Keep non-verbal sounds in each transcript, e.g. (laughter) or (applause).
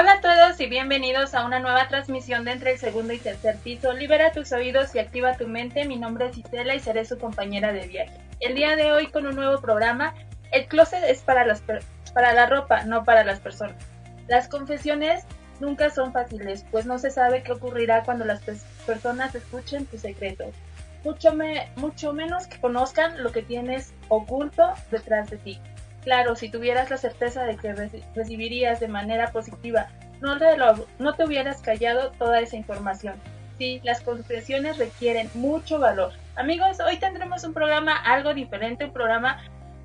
Hola a todos y bienvenidos a una nueva transmisión de entre el segundo y tercer piso. Libera tus oídos y activa tu mente. Mi nombre es Isela y seré su compañera de viaje. El día de hoy con un nuevo programa. El closet es para, las para la ropa, no para las personas. Las confesiones nunca son fáciles, pues no se sabe qué ocurrirá cuando las personas escuchen tus secretos. Mucho, me mucho menos que conozcan lo que tienes oculto detrás de ti. Claro, si tuvieras la certeza de que recibirías de manera positiva, no te, no te hubieras callado toda esa información. Sí, las confesiones requieren mucho valor. Amigos, hoy tendremos un programa algo diferente, un programa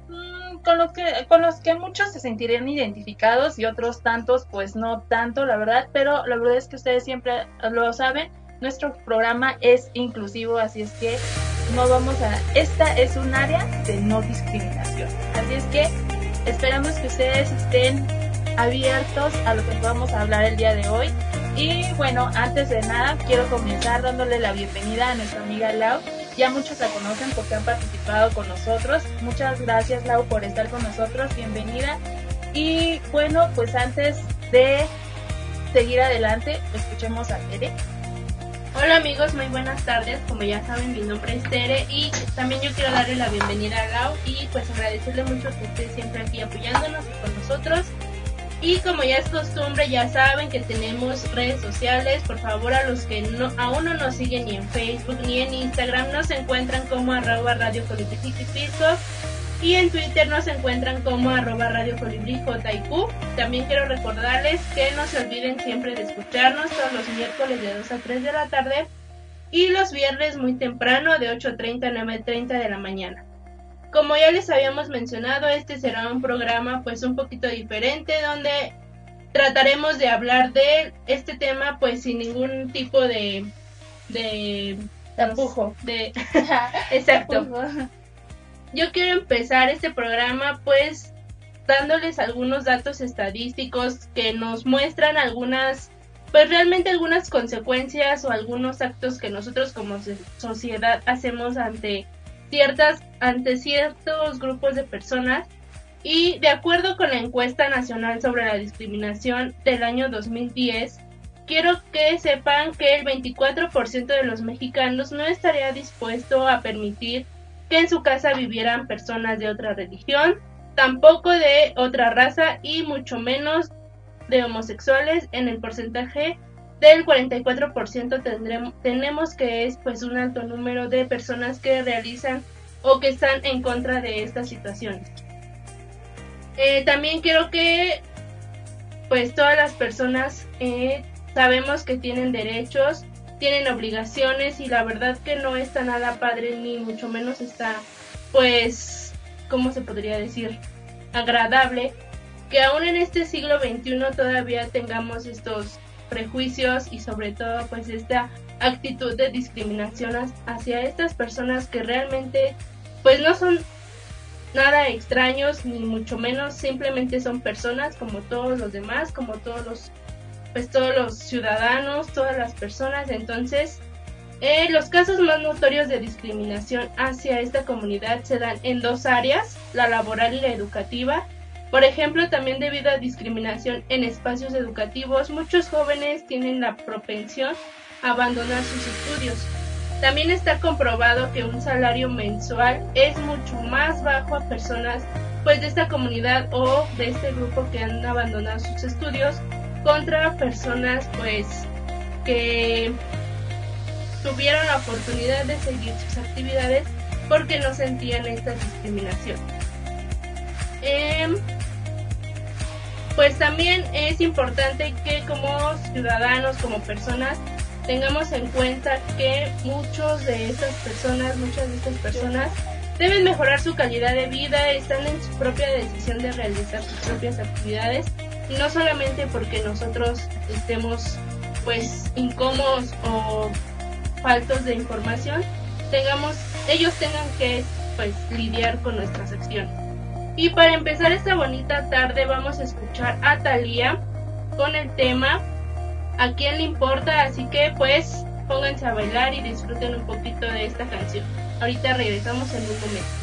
mmm, con, los que, con los que muchos se sentirían identificados y otros tantos pues no tanto, la verdad, pero la verdad es que ustedes siempre lo saben, nuestro programa es inclusivo, así es que no vamos a... Esta es un área de no discriminación. Así es que esperamos que ustedes estén abiertos a lo que vamos a hablar el día de hoy. Y bueno, antes de nada, quiero comenzar dándole la bienvenida a nuestra amiga Lau. Ya muchos la conocen porque han participado con nosotros. Muchas gracias Lau por estar con nosotros. Bienvenida. Y bueno, pues antes de seguir adelante, escuchemos a Tere. Hola amigos, muy buenas tardes. Como ya saben, mi nombre es Tere y también yo quiero darle la bienvenida a Lau y pues agradecerle mucho que esté siempre aquí apoyándonos con nosotros. Y como ya es costumbre, ya saben que tenemos redes sociales. Por favor, a los que no, aún no nos siguen ni en Facebook ni en Instagram, nos encuentran como arroba radio piso y en Twitter nos encuentran como arroba Radio Colibrí También quiero recordarles que no se olviden siempre de escucharnos todos los miércoles de 2 a 3 de la tarde y los viernes muy temprano de 8.30 a 9.30 de la mañana. Como ya les habíamos mencionado, este será un programa pues un poquito diferente donde trataremos de hablar de este tema pues sin ningún tipo de de tampujo de (laughs) exacto yo quiero empezar este programa pues dándoles algunos datos estadísticos que nos muestran algunas, pues realmente algunas consecuencias o algunos actos que nosotros como sociedad hacemos ante ciertas, ante ciertos grupos de personas. Y de acuerdo con la encuesta nacional sobre la discriminación del año 2010, quiero que sepan que el 24% de los mexicanos no estaría dispuesto a permitir que en su casa vivieran personas de otra religión, tampoco de otra raza y mucho menos de homosexuales en el porcentaje del 44% tendremos, tenemos que es pues un alto número de personas que realizan o que están en contra de estas situaciones. Eh, también quiero que pues todas las personas eh, sabemos que tienen derechos tienen obligaciones y la verdad que no está nada padre ni mucho menos está pues, ¿cómo se podría decir? agradable que aún en este siglo XXI todavía tengamos estos prejuicios y sobre todo pues esta actitud de discriminación hacia estas personas que realmente pues no son nada extraños ni mucho menos simplemente son personas como todos los demás como todos los pues todos los ciudadanos, todas las personas. Entonces, eh, los casos más notorios de discriminación hacia esta comunidad se dan en dos áreas, la laboral y la educativa. Por ejemplo, también debido a discriminación en espacios educativos, muchos jóvenes tienen la propensión a abandonar sus estudios. También está comprobado que un salario mensual es mucho más bajo a personas pues de esta comunidad o de este grupo que han abandonado sus estudios contra personas pues que tuvieron la oportunidad de seguir sus actividades porque no sentían esta discriminación. Em, pues también es importante que como ciudadanos, como personas, tengamos en cuenta que muchos de estas personas, muchas de estas personas deben mejorar su calidad de vida, están en su propia decisión de realizar sus propias actividades no solamente porque nosotros estemos pues incómodos o faltos de información, tengamos, ellos tengan que pues lidiar con nuestras acciones. Y para empezar esta bonita tarde vamos a escuchar a Thalía con el tema ¿A quién le importa? Así que pues pónganse a bailar y disfruten un poquito de esta canción. Ahorita regresamos en un momento.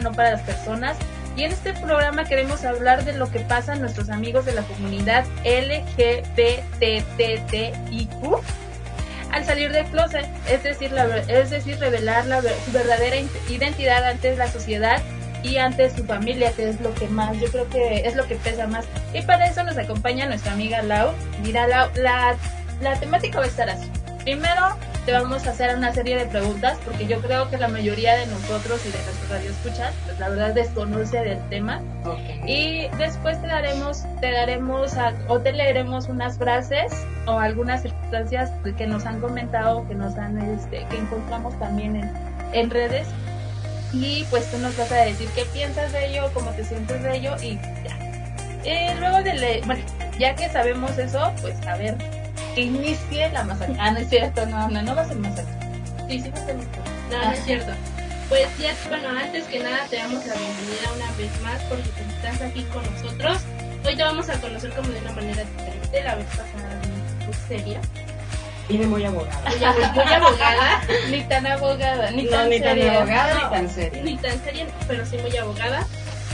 No para las personas. Y en este programa queremos hablar de lo que pasa a nuestros amigos de la comunidad LGBTTIQ al salir del closet, es decir, es decir, revelar la, su verdadera identidad ante la sociedad y ante su familia, que es lo que más, yo creo que es lo que pesa más. Y para eso nos acompaña nuestra amiga Lau. Mira, Lau, la, la temática va a estar así. Primero, te vamos a hacer una serie de preguntas porque yo creo que la mayoría de nosotros y de nuestros radioescuchas, pues la verdad desconoce del tema. Y después te daremos, te daremos o te leeremos unas frases o algunas circunstancias que nos han comentado, que nos han, este, que encontramos también en, en redes. Y pues tú nos vas a decir qué piensas de ello, cómo te sientes de ello y ya. Eh, luego de leer, bueno, ya que sabemos eso, pues a ver que inicie la masacre. Ah, no es cierto, no, no, no va a ser masacre. Sí, sí va a ser masacre. No, no es cierto. Pues ya, bueno, antes que nada te damos la bienvenida una vez más porque estás aquí con nosotros. Hoy te vamos a conocer como de una manera diferente. La vez pasada muy seria. Vine muy abogada. Muy, muy abogada. (laughs) ni tan abogada, ni no, tan ni tan abogada No, ni tan seria. Ni tan seria, pero sí muy abogada.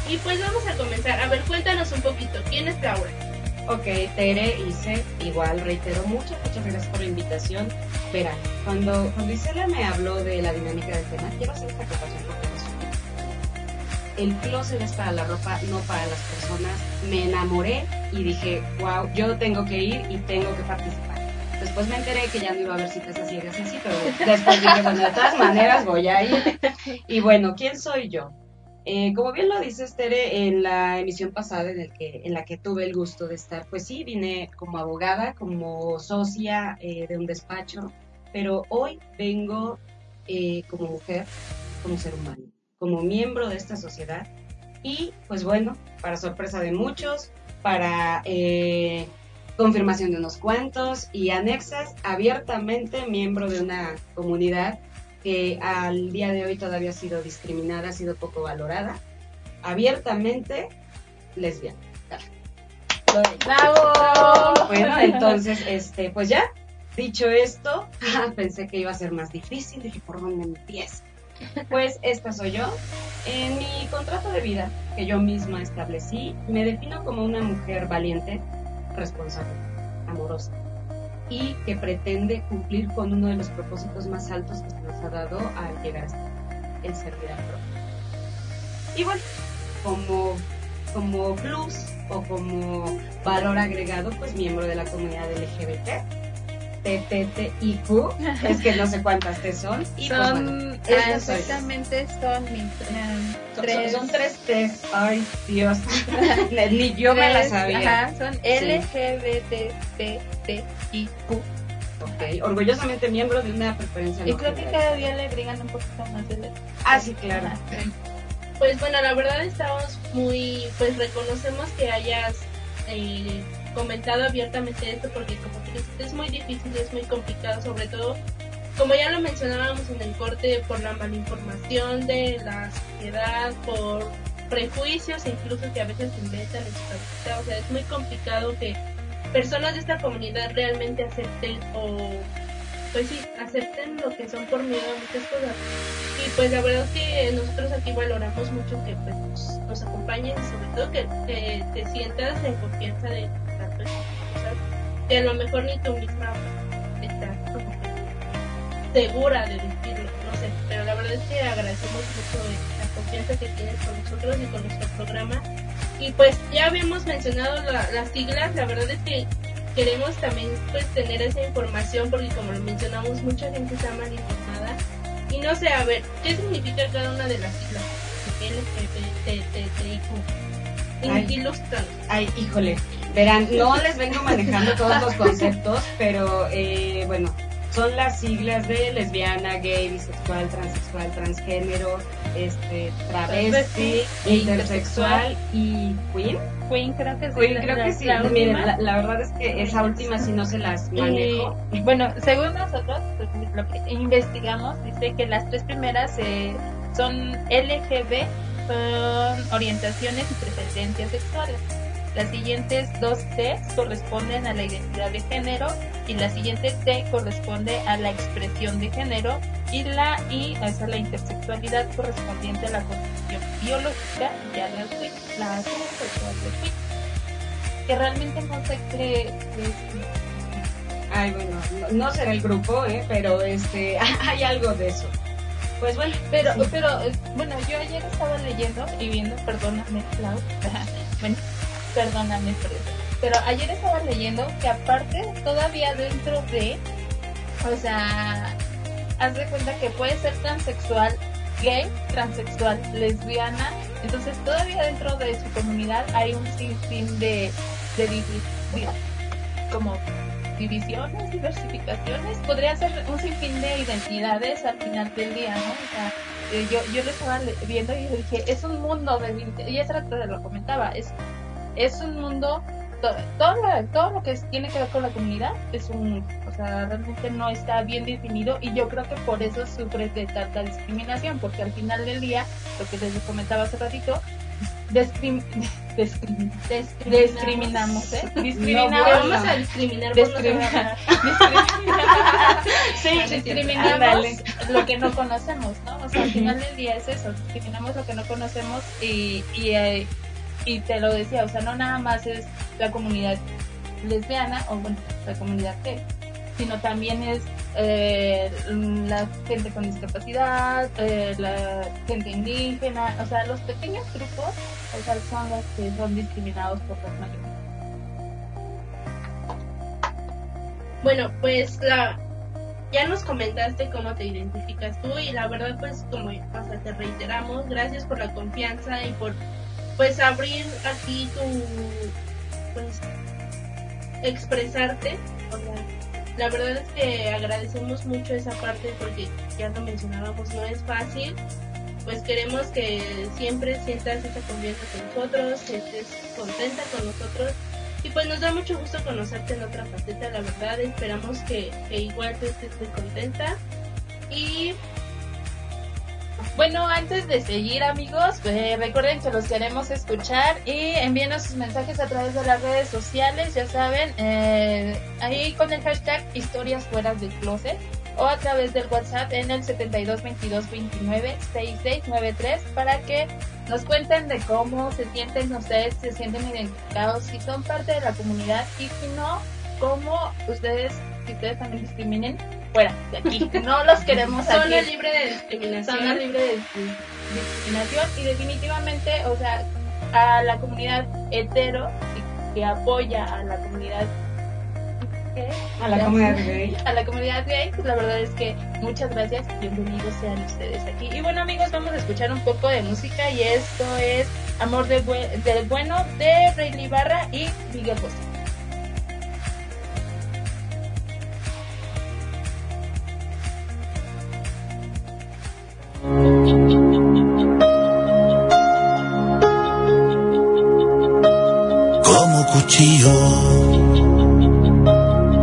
Y pues vamos a comenzar. A ver, cuéntanos un poquito. ¿Quién es Laura? Ok, Tere, Ise, igual reitero muchas, muchas gracias por la invitación. Verán, cuando, cuando Isela me habló de la dinámica del tema, quiero hacer esta acotación. El closet es para la ropa, no para las personas. Me enamoré y dije, wow, yo tengo que ir y tengo que participar. Después me enteré que ya no iba a haber citas a ciegas y sí, pero después dije, bueno, de todas maneras voy a ir. Y bueno, ¿quién soy yo? Eh, como bien lo dice Tere, en la emisión pasada en, el la que tuve el gusto de estar, pues sí, vine como abogada, como socia eh, de un despacho, pero hoy vengo eh, como mujer, como ser humano, como miembro de esta sociedad y pues bueno, para sorpresa de muchos, para eh, confirmación de unos cuantos y anexas, abiertamente miembro de una comunidad que al día de hoy todavía ha sido discriminada, ha sido poco valorada, abiertamente lesbiana. ¡Bravo! Bueno, entonces, este, pues ya, dicho esto, (laughs) pensé que iba a ser más difícil, dije, ¿por dónde empiezo? Pues esta soy yo. En mi contrato de vida, que yo misma establecí, me defino como una mujer valiente, responsable, amorosa y que pretende cumplir con uno de los propósitos más altos que se nos ha dado al llegar hasta el servir al prójimo. Y bueno, como, como plus o como valor agregado, pues miembro de la comunidad LGBT, TTTIQ, es que no sé cuántas T son, y pues Son, bueno, ah, exactamente son mis Son- tres. Son, tres T's. Ay, Dios. (laughs) Ni yo me la tres, sabía. Ajá, son LGBTTIQ. Ok, Orgullosamente miembro de una preferencia Y no creo que cada día le agregan un poquito más de letra. Ah, sí, claro. Pues bueno, la verdad estamos muy, pues reconocemos que hayas eh, comentado abiertamente esto porque como es muy difícil, es muy complicado, sobre todo, como ya lo mencionábamos en el corte, por la malinformación de la sociedad, por prejuicios incluso que a veces inventan o sea, es muy complicado que personas de esta comunidad realmente acepten o pues sí, acepten lo que son por miedo a muchas cosas. Y pues la verdad es que nosotros aquí valoramos mucho que pues, nos, nos acompañen y sobre todo que te, te sientas en confianza de que a lo mejor ni tú misma estás segura de decirlo, no sé, pero la verdad es que agradecemos mucho la confianza que tienes con nosotros y con nuestro programa. Y pues ya habíamos mencionado la- las siglas, la verdad es que queremos también pues tener esa información porque como lo mencionamos mucha gente está mal informada y no sé, a ver, ¿qué significa cada una de las siglas? LGBTTIQ. Ay. Ilústranos. Ay, híjole. Verán, no les vengo manejando todos los conceptos, pero eh, bueno, son las siglas de lesbiana, gay, bisexual, transexual, transgénero, este, travesti, intersexual y queen. Queen creo que sí. Queen, la- creo la- que sí. la Miren, última. la, la verdad es que esa última sí no se las manejo. Y bueno, según nosotros, pues, lo que investigamos, dice que las tres primeras eh, son LGB, son orientaciones y preferencias sexuales. Las siguientes dos T corresponden a la identidad de género y la siguiente T corresponde a la expresión de género y la I es a la intersexualidad correspondiente a la condición biológica y a la la. Que realmente no sé qué Ay, bueno, no, no será el grupo, ¿eh? pero este, (laughs) hay algo de eso. Pues bueno, Pero, sí. pero, eh, bueno, yo ayer estaba leyendo y viendo, perdóname, Clau, (laughs) (laughs) perdóname pero ayer estaba leyendo que aparte, todavía dentro de, o sea, haz de cuenta que puede ser transexual, gay, transexual, lesbiana, entonces todavía dentro de su comunidad hay un sinfín de, de, como divisiones, diversificaciones, podría ser un sinfín de identidades al final del día, ¿no? O sea, eh, yo, yo lo estaba viendo y dije, es un mundo de... Y eso lo comentaba, es, es un mundo todo, lo, todo lo que tiene que ver con la comunidad es un, o sea, realmente no está bien definido y yo creo que por eso sufre de tanta discriminación, porque al final del día, lo que les comentaba hace ratito, discriminamos, (laughs) ¿eh? Discriminamos. vamos a discriminar. Discriminar. (laughs) (laughs) sí, discriminamos lo que no conocemos, ¿no? O sea, al final del día es eso, discriminamos lo que no conocemos y, y eh, y te lo decía, o sea, no nada más es la comunidad lesbiana o bueno, la comunidad gay, sino también es eh, la gente con discapacidad, eh, la gente indígena, o sea, los pequeños grupos, o sea, son los que son discriminados por las mayores. Bueno, pues la, ya nos comentaste cómo te identificas tú y la verdad pues como o te reiteramos, gracias por la confianza y por pues abrir aquí tu pues expresarte la verdad es que agradecemos mucho esa parte porque ya lo mencionábamos no es fácil pues queremos que siempre sientas esa confianza con nosotros que estés contenta con nosotros y pues nos da mucho gusto conocerte en otra faceta la verdad esperamos que, que igual tú estés muy contenta y bueno, antes de seguir amigos, eh, recuerden que los queremos escuchar y envíenos sus mensajes a través de las redes sociales, ya saben, eh, ahí con el hashtag historias fuera del closet o a través del WhatsApp en el 72 22 29 6693 para que nos cuenten de cómo se sienten ustedes, se sienten identificados, si son parte de la comunidad y si no, cómo ustedes, si ustedes también discriminen fuera de aquí. No los queremos aquí. Zona libre de discriminación. Zona libre de discriminación y definitivamente, o sea, a la comunidad hetero que apoya a la comunidad a la comunidad (laughs) gay. A la comunidad gay, pues la verdad es que muchas gracias, bienvenidos sean ustedes aquí. Y bueno amigos, vamos a escuchar un poco de música y esto es Amor del, del Bueno de Rey Libarra y Miguel José. Como cuchillo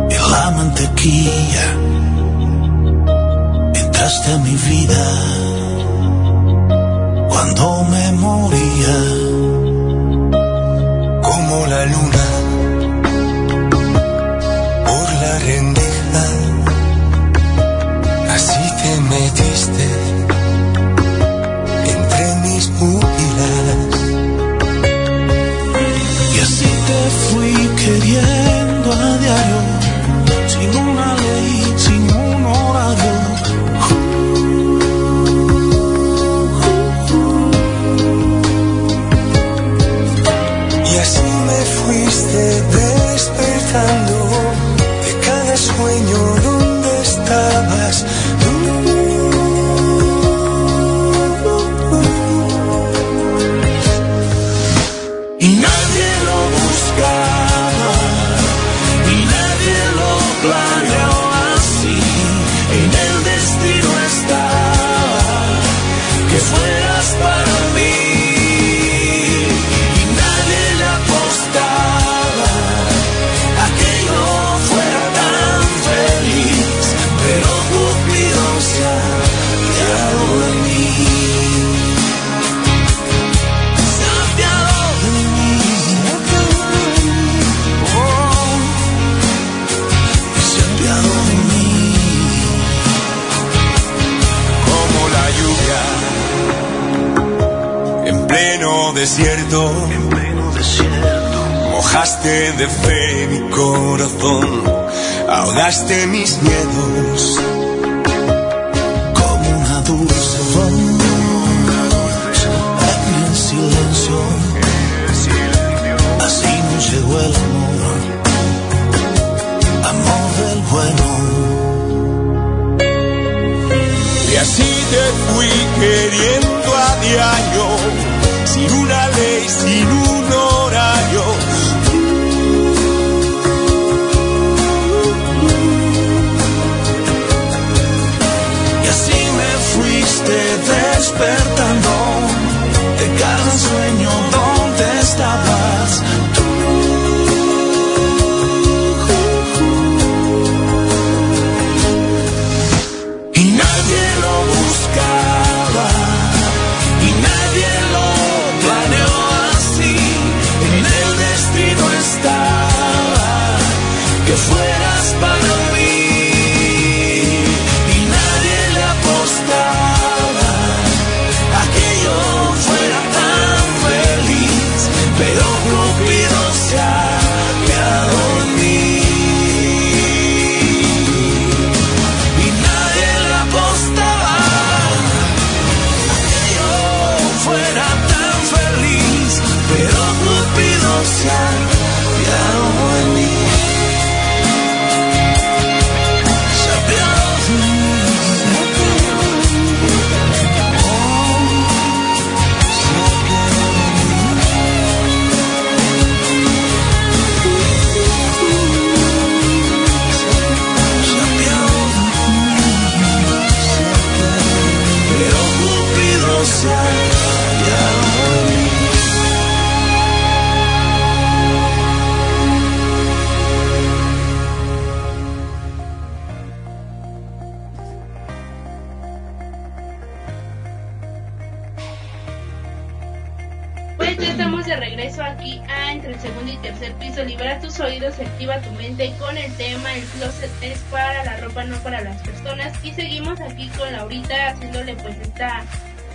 en la mantequilla, entraste a mi vida cuando me moría, como la luna por la rendija, así te metiste yeah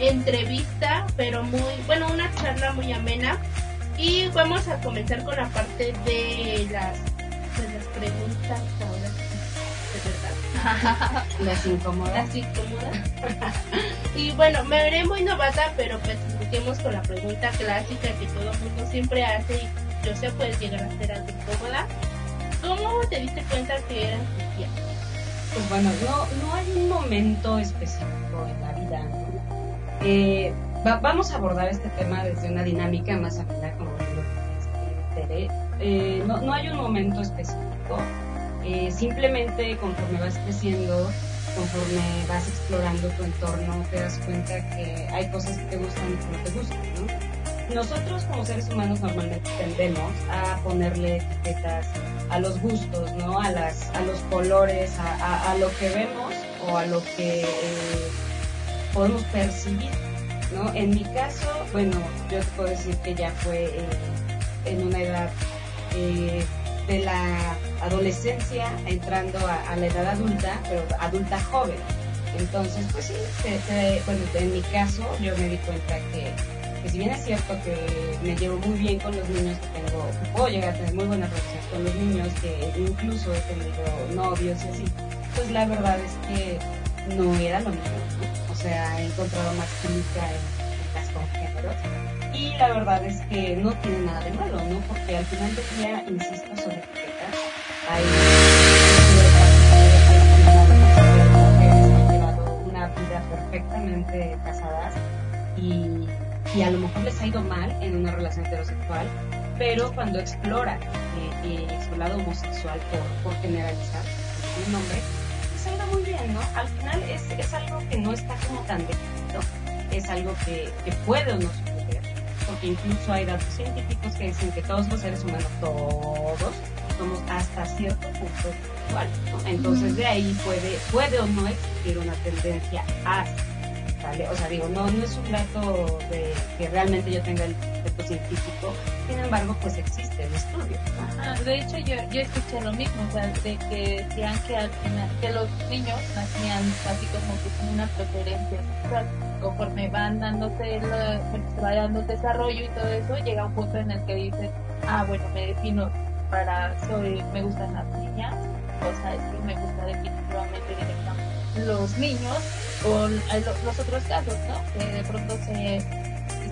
entrevista, pero muy, bueno, una charla muy amena. Y vamos a comenzar con la parte de las, de las preguntas ahora verdad. (laughs) las incómodas. Las incómodas. y bueno, me veré muy novata, pero pues empecemos con la pregunta clásica que todo el mundo siempre hace y yo sé puedes llegar a ser algo incómoda. ¿Cómo te diste cuenta que eras cristiana? Pues bueno, no, no hay un momento específico en la vida, eh, vamos a abordar este tema desde una dinámica más amena, como que eh, no, no, hay un momento específico, eh, simplemente conforme vas creciendo, conforme vas explorando tu entorno, te das cuenta que hay cosas que te gustan y que no te gustan, ¿no? Nosotros como seres humanos normalmente tendemos a ponerle etiquetas a los gustos, ¿no? A, las, a los colores, a, a, lo que vemos o a lo que podemos percibir, ¿no? En mi caso, bueno, yo te puedo decir que ya fue eh, en una edad eh, de la adolescencia entrando a, la edad adulta, pero adulta joven. Entonces, pues sí, bueno, en mi caso yo me di cuenta que, que, si bien es cierto que me llevo muy bien con los niños, que tengo, puedo llegar a tener muy buena relación con los niños, que incluso he tenido novios y así, pues la verdad es que no era lo mismo. Sea, he encontrado más química en, las congéneros. Y la verdad es que no tiene nada de malo, ¿no? Porque al final del día, insisto sobre etiquetas, hay mujeres que han llevado una vida perfectamente casadas y, y, a lo mejor les ha ido mal en una relación heterosexual, pero cuando exploran eh, eh, su lado homosexual por, por generalizar, un muy bien, ¿no? Al final es, es algo que no está como tan definido, es algo que, que puede o no suceder, porque incluso hay datos científicos que dicen que todos los seres humanos, todos, somos hasta cierto punto igual, ¿no? Entonces de ahí puede, puede o no existir una tendencia a o sea, digo, no, no es un dato de que realmente yo tenga el dato científico, sin embargo, pues existe el estudio. de hecho, yo, yo escuché lo mismo, o sea, de que decían que al final, que los niños nacían así como que con una preferencia sexual, conforme van dándose, el, va dando el desarrollo y todo eso, llega un punto en el que dices, ah, bueno, me defino para, soy, me gustan las niñas, o sea, es que me gusta definitivamente los niños o los otros casos, ¿no? Que de pronto se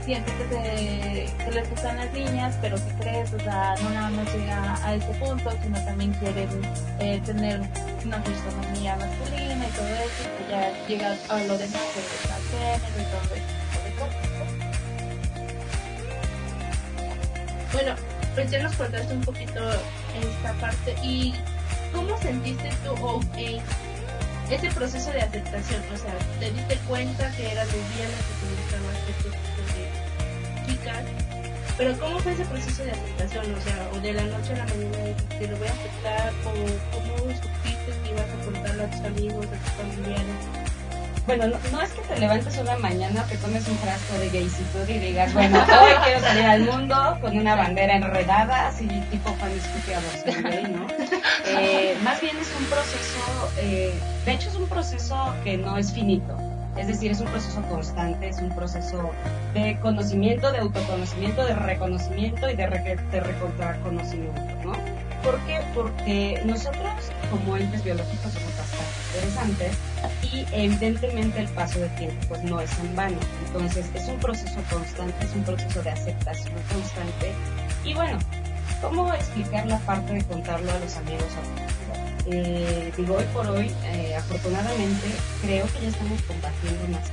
siente que, se, les gustan las niñas, pero que crees, o sea, no nada más llega a ese punto, sino también quieren eh, tener una fisonomía masculina y todo eso, que ya llega a lo demás, género y todo eso. Bueno, pues ya nos contaste un poquito esta parte y ¿cómo sentiste tú o eh, ese proceso de aceptación? O sea, ¿te diste cuenta que eras lesbiana, que te gustabas este tipo de chicas? Pero ¿cómo fue ese proceso de aceptación? O sea, o de la noche a la mañana dijiste, lo voy a aceptar, o cómo supiste que ibas a contarlo a tus amigos, a tus familiares. Bueno, no, no es que te levantes una mañana, te pones un frasco de gaysitud y digas, bueno, hoy quiero salir al mundo con una bandera enredada, así tipo Juan gay, ¿no? (laughs) Eh, más bien es un proceso, eh, de hecho es un proceso que no es finito. Es decir, es un proceso constante, es un proceso de conocimiento, de autoconocimiento, de reconocimiento y de, re de recontraconocimiento, ¿no? ¿Por qué? Porque nosotros, como entes biológicos, interesantes y evidentemente el paso del tiempo pues no es en vano. Entonces es un proceso constante, es un proceso de aceptación constante. Y bueno, ¿cómo explicar la parte de contarlo a los amigos? Eh, digo, hoy por hoy, eh, afortunadamente, creo que ya estamos combatiendo más.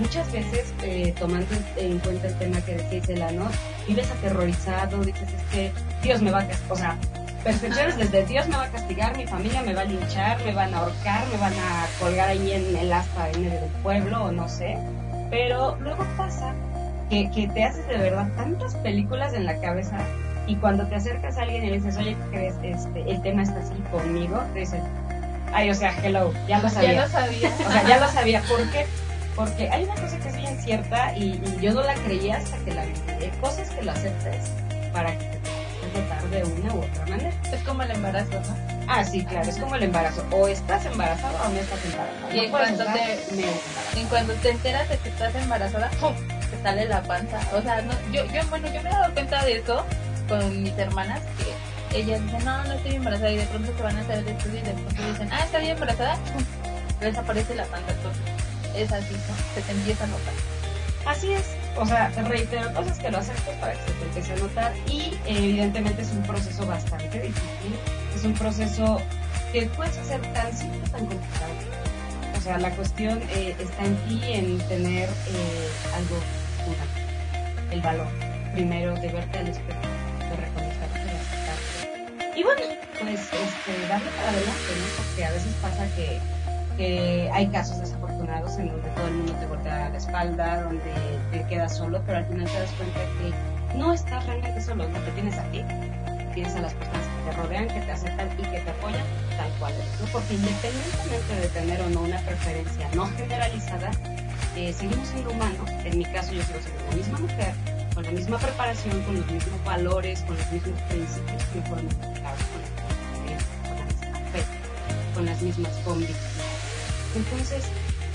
Muchas veces, eh, tomando en cuenta el tema que decía Isela, ¿no? Vives aterrorizado, dices, es que Dios me va a o sea, percepciones desde Dios me va a castigar, mi familia me va a linchar, me van a ahorcar, me van a colgar ahí en el asta en del pueblo, o no sé. Pero luego pasa que, que te haces de verdad tantas películas en la cabeza y cuando te acercas a alguien y le dices, oye, ¿qué crees? Este, el tema está así conmigo, te dicen, ay, o sea, hello, ya lo sabía. Ya lo sabía. O sea, ya lo sabía. ¿Por qué? Porque hay una cosa que es bien cierta y, y yo no la creía hasta que la vi. Hay cosas que lo aceptes para que te tratar de una u otra manera. Es como el embarazo, ¿no? Ah, sí, claro, es como el embarazo. O estás embarazada o no estás embarazada. Y en No cuanto estar te- embarazada. En cuando te enteras de que estás embarazada, ¡pum! te sale la panza. O sea, no, yo, yo, bueno, yo me he dado cuenta de eso con mis hermanas, que ellas dicen, no, no estoy embarazada, y de pronto se van a hacer el estudio y de pronto dicen, ah, está bien embarazada, ¡pum! desaparece la panza. Entonces, es así, ¿no? Se te empieza a notar. Así es. O sea, te reitero cosas que lo aceptes para que se te empiece a notar y evidentemente es un proceso bastante difícil. Es un proceso que puede ser tan simple, tan complicado. O sea, la cuestión eh, está en ti en tener eh, algo fundamental. El valor, primero, de verte al espejo, de reconocerte, de aceptarte. Y bueno, pues este, darle para adelante, ¿no? Porque a veces pasa que que hay casos desafortunados en donde todo el mundo te voltea la espalda, donde te quedas solo, pero al final te das cuenta que no estás realmente solo, no te tienes a ti, tienes a las personas que te rodean, que te aceptan y que te apoyan tal cual ¿no? Porque independientemente de tener o no una preferencia no generalizada, eh, seguimos siendo humanos, en mi caso yo sigo siendo la misma mujer, con la misma preparación, con los mismos valores, con los mismos principios que fueron inculcados, con, la- con la misma fe, con las mismas convicciones. Entonces,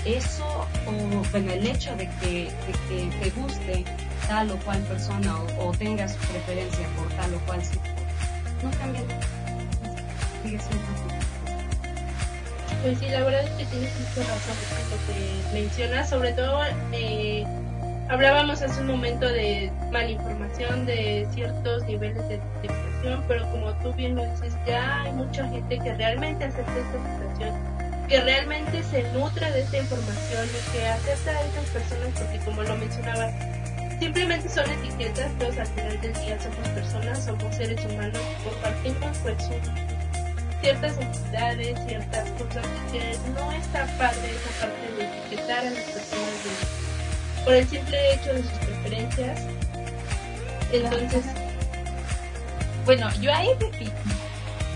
eso, o, bueno, el hecho de que, de que te guste tal o cual persona o, o tengas preferencia por tal o cual sitio, no cambia. Sigue siendo. Pues sí, la verdad es que tienes mucha razón lo que mencionas, sobre todo eh, hablábamos hace un momento de malinformación, de ciertos niveles de discriminación, pero como tú bien lo dices, ya hay mucha gente que realmente acepta esta situación, que realmente se nutre de esta información y que acepta a esas personas porque como lo mencionaba, simplemente son etiquetas, todos al final del día somos personas, somos seres humanos, compartimos pues ciertas entidades, ciertas cosas que no está padre esa parte de etiquetar a las personas por el simple hecho de sus preferencias. Entonces, Bueno, yo ahí sí,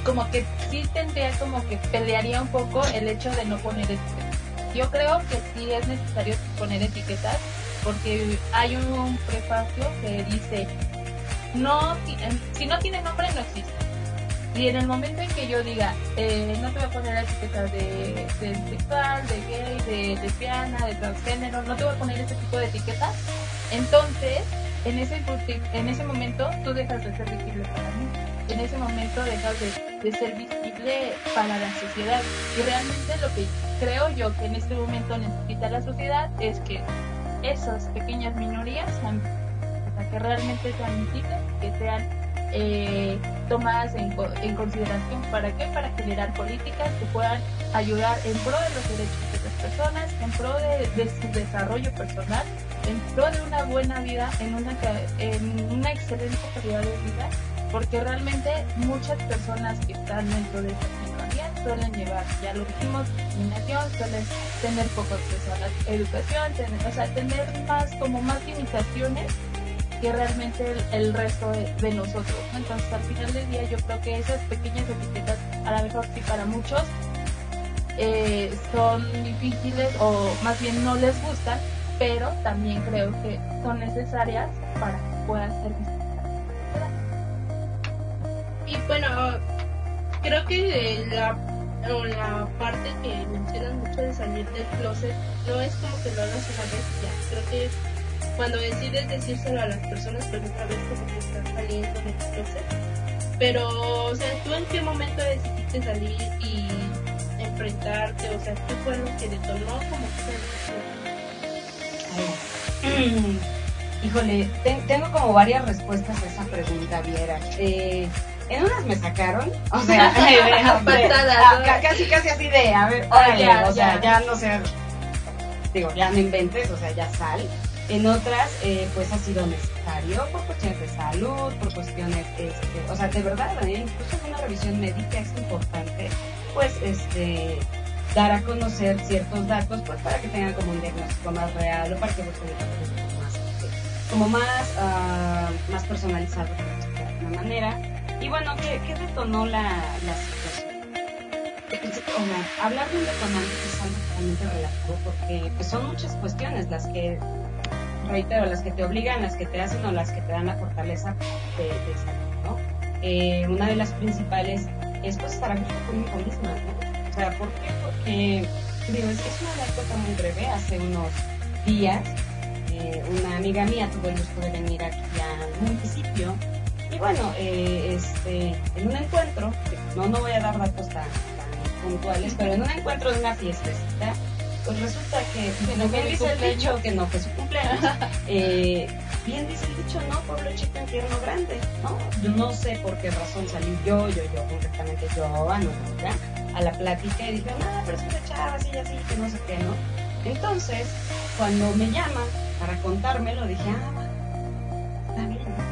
como que sí tendría como que pelearía un poco el hecho de no poner etiquetas. Yo creo que sí es necesario poner etiquetas porque hay un prefacio que dice, no, si no tiene nombre no existe. Y en el momento en que yo diga, eh, no te voy a poner etiquetas de, de sexual, de gay, de lesbiana, de transgénero, no te voy a poner ese tipo de etiquetas, entonces en ese, en ese momento tú dejas de ser visible para mí. En ese momento dejas de, ser visible para la sociedad. Y realmente lo que creo yo que en este momento necesita la sociedad es que esas pequeñas minorías sea, que realmente sean visibles, que sean eh, tomadas en, en consideración. ¿Para qué? Para generar políticas que puedan ayudar en pro de los derechos de las personas, en pro de, su desarrollo personal, en pro de una buena vida, en una, en una excelente calidad de vida, porque realmente muchas personas que están dentro de esta minoría suelen llevar, ya lo dijimos, discriminación, suelen tener poco acceso a la educación, tener, o sea, tener más, como más limitaciones que realmente el, resto de, nosotros. Entonces, al final del día, yo creo que esas pequeñas etiquetas, a lo mejor sí para muchos, eh, son difíciles o más bien no les gustan, pero también creo que son necesarias para que puedan ser Y bueno, creo que la, la parte que mencionan mucho de salir del closet no es como que lo hagas una vez ya. Creo que cuando decides decírselo a las personas, pues otra vez como que estás saliendo del closet. Pero, o sea, ¿tú en qué momento decidiste salir y enfrentarte? O sea, ¿qué fue lo que detonó como que (clears throat) Híjole, tengo como varias respuestas a esa pregunta, Viera. Eh, en unas me sacaron, o sea, (laughs) casi casi así de, a ver, o sea, ya no sé, digo, ya no inventes, o sea, ya sal. En otras, eh, pues ha sido necesario por cuestiones de salud, por cuestiones, este, o sea, de verdad, ¿eh? incluso en una revisión médica es importante, pues, este, dar a conocer ciertos datos, pues, para que tengan como un diagnóstico más real o para que busquen más, como más, uh, más personalizado, de alguna manera. Y bueno, ¿qué, qué detonó la, la situación? hablar de un detonante es algo totalmente relativo porque pues, son muchas cuestiones las que reitero, las que te obligan, las que te hacen o las que te dan la fortaleza de, de salir, ¿no? Eh, una de las principales es pues estar a gusto conmigo misma, ¿no? O sea, ¿por qué? Porque, digo, es, es una anécdota muy breve, hace unos días eh, una amiga mía tuvo el gusto de venir aquí al municipio bueno, eh, este, en un encuentro, no, no voy a dar datos tan, tan puntuales, pero en un encuentro de una fiestecita, pues resulta que, bueno, bien dice el dicho que no fue su cumpleaños, (laughs) eh, bien dice el dicho, no, pueblo chico, infierno grande, ¿no? Yo no sé por qué razón salí yo, yo, yo, concretamente yo, a, a la plática y dije, no, pero es que chava así y así, que no sé qué, ¿no? Entonces, cuando me llaman para contármelo, dije, ah, está bien.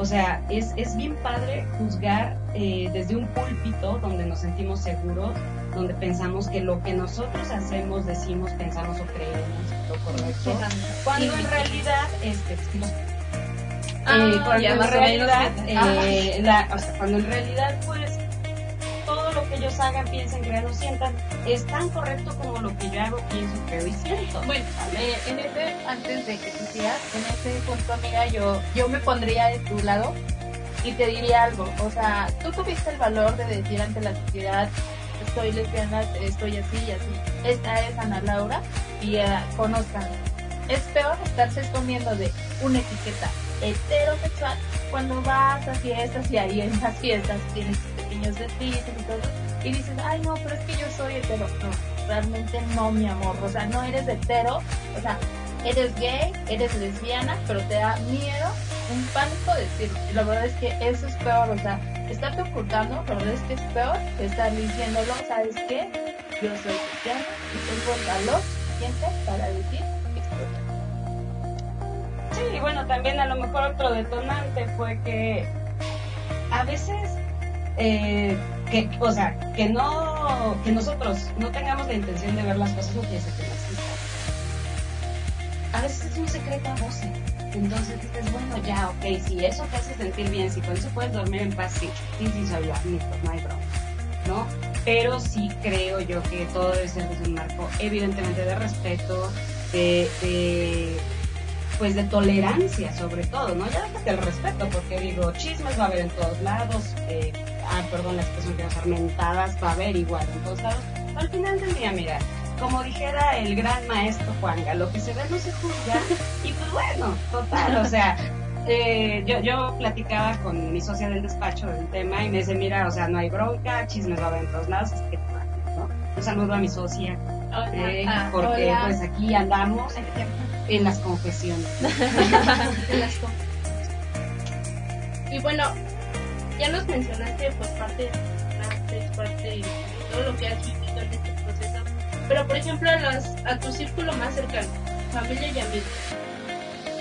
O sea, es, es bien padre juzgar eh, desde un púlpito donde nos sentimos seguros, donde pensamos que lo que nosotros hacemos, decimos, pensamos o creemos lo correcto, cuando en realidad este, ah, eh, cuando en realidad, eh, o sea, cuando en realidad pues todo lo que ellos hagan, piensen, crean o sientan es tan correcto como lo que yo hago, pienso, creo y siento. Bueno, eh, en ese, antes de que tú en ese punto, amiga, yo, yo me pondría de tu lado y te diría algo. O sea, tú tuviste el valor de decir ante la sociedad, estoy lesbiana, estoy así y así. Esta es Ana Laura y uh, conozcan. Es peor estarse escondiendo de una etiqueta heterosexual cuando vas a fiestas y ahí en las fiestas tienes y dices, ay no, pero es que yo soy hetero. No, realmente no, mi amor. O sea, no eres hetero, o sea, eres gay, eres lesbiana, pero te da miedo, un pánico decirlo. Y la verdad es que eso es peor, o sea, estarte ocultando, la verdad es que es peor que estar diciéndolo, ¿sabes qué? Yo soy cristiana y tengo valor suficiente para decir. Sí, y bueno, también a lo mejor otro detonante fue que a veces eh, que, o sea, que no, que nosotros no tengamos la intención de ver las cosas no quiere que A veces es un secreto a voces. Entonces dices, bueno, ya, ok, si eso te hace sentir bien, si con eso puedes dormir en paz, sí, sí, sí, soy yo, no hay broma, ¿no? Pero sí creo yo que todo debe ser desde un marco, evidentemente, de respeto, de, de pues de tolerancia sobre todo, ¿no? Ya déjate el respeto, porque digo, chismes va a haber en todos lados, eh, ah, perdón la expresión que vas a mentadas va a haber igual en todos lados. Al final del día, mira, como dijera el gran maestro Juanga, lo que se ve no se juzga, (laughs) y pues bueno, total, o sea, eh, yo, yo platicaba con mi socia del despacho del tema y me dice, mira, o sea, no hay bronca, chismes va a haber en todos lados, es que, ¿no? Un saludo a mi socia, eh, ah, porque pues aquí andamos en las confesiones. (laughs) en las confesiones. Y bueno, ya nos mencionaste por parte de parte de todo lo que has vivido en este proceso, Pero por ejemplo a, las, a tu círculo más cercano, familia y amigos,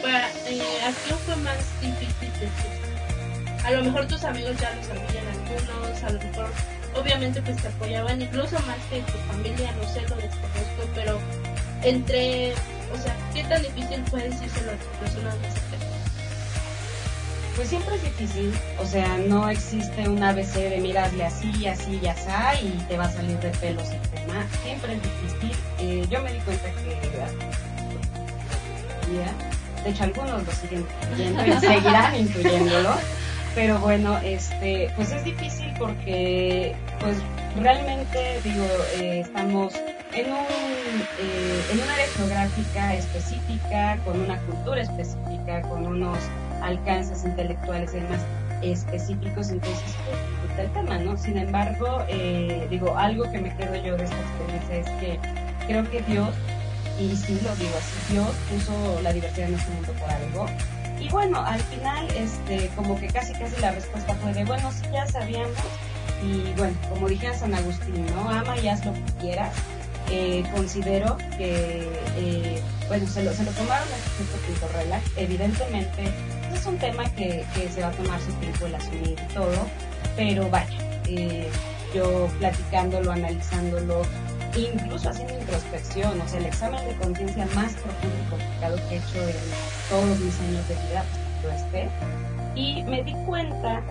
para, eh, ¿a quién fue más difícil decir? A lo mejor tus amigos ya lo sabían algunos, a lo mejor obviamente pues te apoyaban incluso más que tu familia, no sé, lo desconozco, pero entre, o sea, ¿qué tan difícil fue decírselo a tus personas más? Pues siempre es difícil, o sea, no existe un ABC de mirasle así, así y así y te va a salir de pelos el tema. Siempre es difícil. Eh, yo me di cuenta que de hecho algunos lo siguen incluyendo y seguirán incluyéndolo. Pero bueno, este, pues es difícil porque pues realmente digo, eh, estamos en, un, eh, en una área geográfica específica, con una cultura específica, con unos alcances intelectuales y demás específicos, entonces pues, el tema, ¿no? Sin embargo, eh, digo, algo que me quedo yo de esta experiencia es que creo que Dios, y sí lo digo así, Dios puso la diversidad en este mundo por algo. Y bueno, al final, este, como que casi casi la respuesta fue de, bueno, sí, ya sabíamos. Y bueno, como dije a San Agustín, ¿no? Ama y haz lo que quieras. Eh, considero que, eh, bueno, se lo, se lo tomaron a este punto relax. Evidentemente, es un tema que, que, se va a tomar su tiempo el asumir todo, pero vaya, eh, yo platicándolo, analizándolo, incluso haciendo introspección, o sea, el examen de conciencia más profundo y complicado que he hecho en todos mis años de vida, pues, esté, y me di cuenta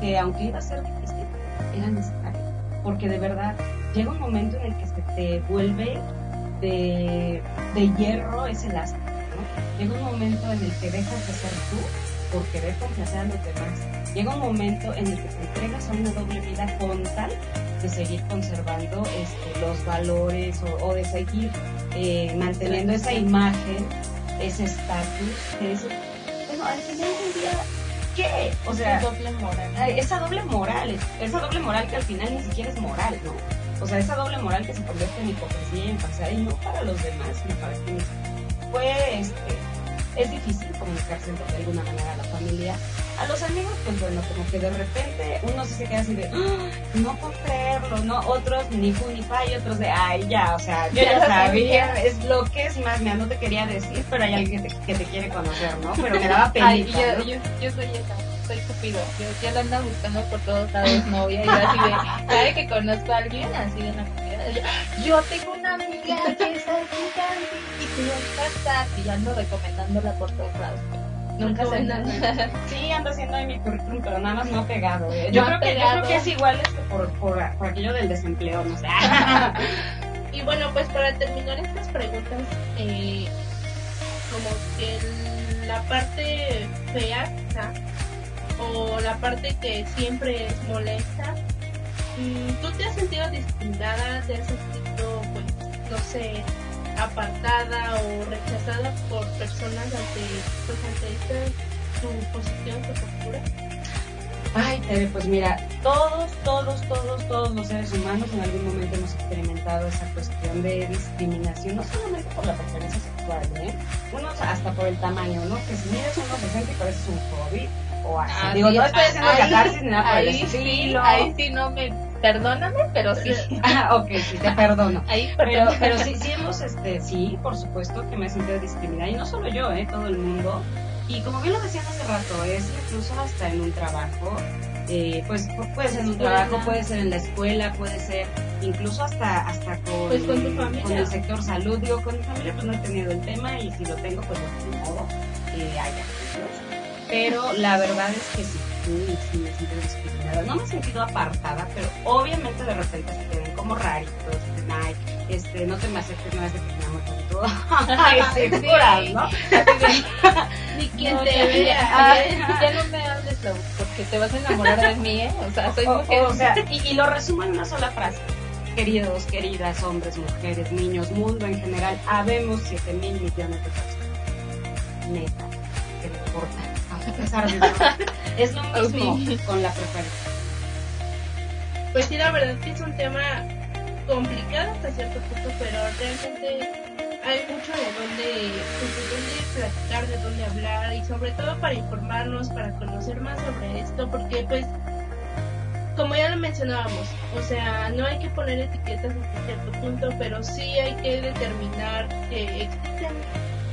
que aunque iba a ser difícil, era necesario, porque de verdad llega un momento en el que se te vuelve de, de hierro ese lastre Llega un momento en el que dejas de ser tú por querer complacer a los demás. Llega un momento en el que te entregas a una doble vida con tal de seguir conservando este, los valores o, de seguir eh, manteniendo esa imagen, ese estatus, bueno, al final del día, ¿qué? O sea, esa doble moral. Esa doble moral, esa doble moral que al final ni siquiera es moral, ¿no? O sea, esa doble moral que se convierte en hipocresía y en falsedad, y no para los demás, sino para ti mismo fue, este, es difícil comunicarse de alguna manera a la familia. A los amigos, pues bueno, como que de repente uno se queda así de, ¡Ah! no puedo creerlo, ¿no? Otros ni fu ni fa y otros de, ay, ya, o sea, yo ya sabía, es lo que es más, mira, no te quería decir, pero hay alguien que te, que te quiere conocer, ¿no? Pero me daba (laughs) pena. yo, yo, yo soy esa soy cupido. Yo ya lo ando buscando por todos lados novia y así de, (laughs) ¿sabe que conozco a alguien? Así de una yo tengo una que es y te va a Y ya ando recomendándola por todos lados. Nunca sé nada. (laughs) Sí, ando haciendo de mi currículum, pero nada más no ha pegado. ¿eh? Yo, creo que, yo creo que es igual este por, por, aquello del desempleo, no sé. (laughs) y bueno, pues para terminar estas preguntas, eh, como que la parte fea, o la parte que siempre es molesta, Mm, ¿Tú te has sentido discriminada? ¿Te has sentido, pues, no sé, apartada o rechazada por personas ante, pues, ante esta, tu posición, tu postura? Ay, Tere, pues mira, todos, todos, todos, todos los seres humanos en algún momento hemos experimentado esa cuestión de discriminación, no solamente por la preferencia sexual, ¿eh? Unos hasta por el tamaño, ¿no? Que si mides unos 60 y pareces un hobby, o así. Ah, Digo, no estoy haciendo catarsis ni nada por el estilo. Ahí sí no me perdóname, pero sí. (laughs) Ah, ok, sí, te perdono. Ahí, pero, pero sí, sí hemos, este, sí, por supuesto que me he sentido discriminada, y no solo yo, eh, todo el mundo. Y como bien lo decías hace rato, es incluso hasta en un trabajo, eh, pues puede ser en un trabajo, puede ser en la escuela, puede ser incluso hasta hasta con, pues con, tu familia. con el sector salud. Digo, con mi familia pues no he tenido el tema y si lo tengo, pues de modo que haya. Pero la verdad es que sí, sí me siento discriminada. No me he sentido apartada, pero obviamente de repente se te ven como raritos. Ay, este, no te me acerques, es de que me amo todo. (laughs) Ay, sí, ¿no? (laughs) Ni quien te vea. Ya no me hables, porque te vas a enamorar de mí, ¿eh? O sea, soy mujer. O, sea, y, y lo resumo en una sola frase queridos, queridas, hombres, mujeres, niños, mundo en general, habemos 7 mil millones de personas. Neta, que me importa es lo mismo (laughs) con la preparación. Pues sí, la verdad es que es un tema complicado hasta cierto punto, pero realmente hay mucho de dónde, pues, de dónde platicar, de dónde hablar y sobre todo para informarnos, para conocer más sobre esto, porque pues como ya lo mencionábamos, o sea, no hay que poner etiquetas hasta cierto punto, pero sí hay que determinar que existe,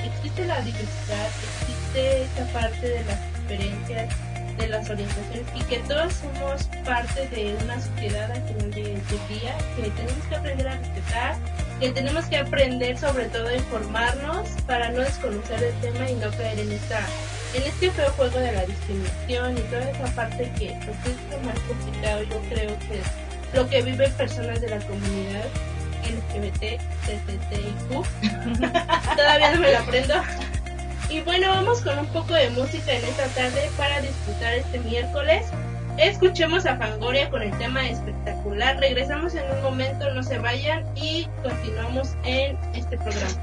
existe la diversidad, existe esta parte de las diferencias de las orientaciones y que todos somos parte de una sociedad al final de, día que tenemos que aprender a respetar, que tenemos que aprender sobre todo a informarnos para no desconocer el tema y no caer en esta en este feo juego de la discriminación y toda esa parte que pues, es lo más complicado yo creo que es lo que viven personas de la comunidad LGBT, TTTIQ. (laughs) Todavía no me lo aprendo. Y bueno, vamos con un poco de música en esta tarde para disfrutar este miércoles. Escuchemos a Fangoria con el tema espectacular. Regresamos en un momento, no se vayan y continuamos en este programa.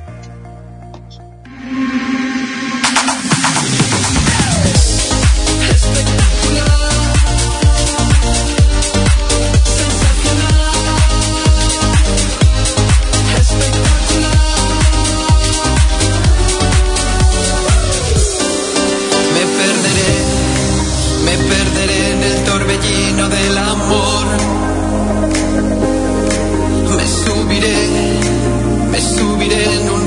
amor. Me subiré, me subiré en un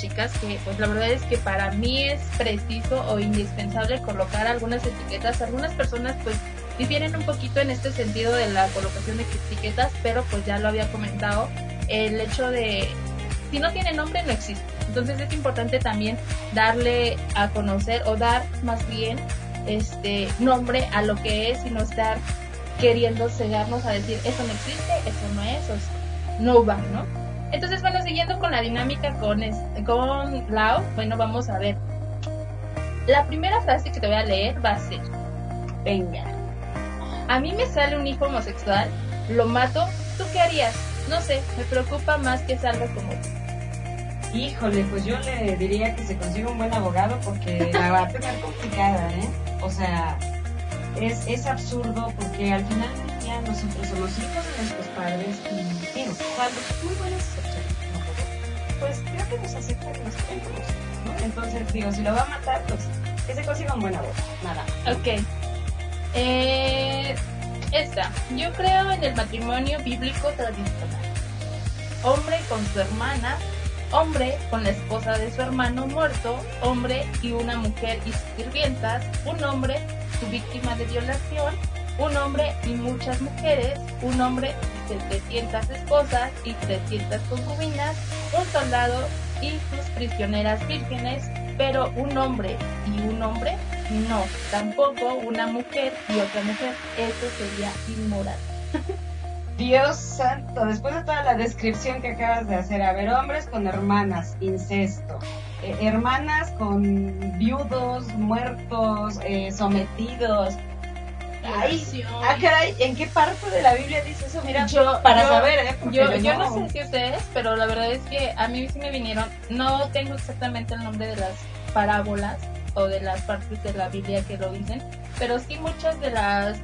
chicas que pues la verdad es que para mí es preciso o indispensable colocar algunas etiquetas. Algunas personas pues difieren un poquito en este sentido de la colocación de etiquetas, pero pues ya lo había comentado, el hecho de si no tiene nombre no existe. Entonces es importante también darle a conocer o dar más bien este nombre a lo que es y no estar queriendo cegarnos a decir eso no existe, eso no es, eso no va, ¿no? Entonces, bueno, siguiendo con la dinámica con, con Lao, bueno, vamos a ver. La primera frase que te voy a leer va a ser, venga, a mí me sale un hijo homosexual, lo mato, ¿tú qué harías? No sé, me preocupa más que salga como Híjole, pues yo le diría que se consiga un buen abogado porque la va a tener complicada, ¿eh? O sea, es, es absurdo porque al final nosotros somos hijos de nuestros padres y, digo, cuando muy buenas pues creo que nos acepta que nos quieren ¿no? Entonces, digo, si lo va a matar, pues que se consiga un buen abogado, nada. Ok. Eh, esta, yo creo en el matrimonio bíblico tradicional. Hombre con su hermana, hombre con la esposa de su hermano muerto, hombre y una mujer y sirvientas, un hombre su víctima de violación, un hombre y muchas mujeres, un hombre y 700 esposas y 300 concubinas, un soldado y sus prisioneras vírgenes, pero un hombre y un hombre, no, tampoco una mujer y otra mujer, eso sería inmoral. (laughs) Dios santo, después de toda la descripción que acabas de hacer, a ver, hombres con hermanas, incesto, eh, hermanas con viudos, muertos, eh, sometidos. Ay, ah, caray, ¿en qué parte de la Biblia dice eso? Mira, yo, para saber, ¿eh? Yo, yo, no. sé si ustedes, pero la verdad es que a mí sí me vinieron, no tengo exactamente el nombre de las parábolas o de las partes de la Biblia que lo dicen, pero sí muchas de las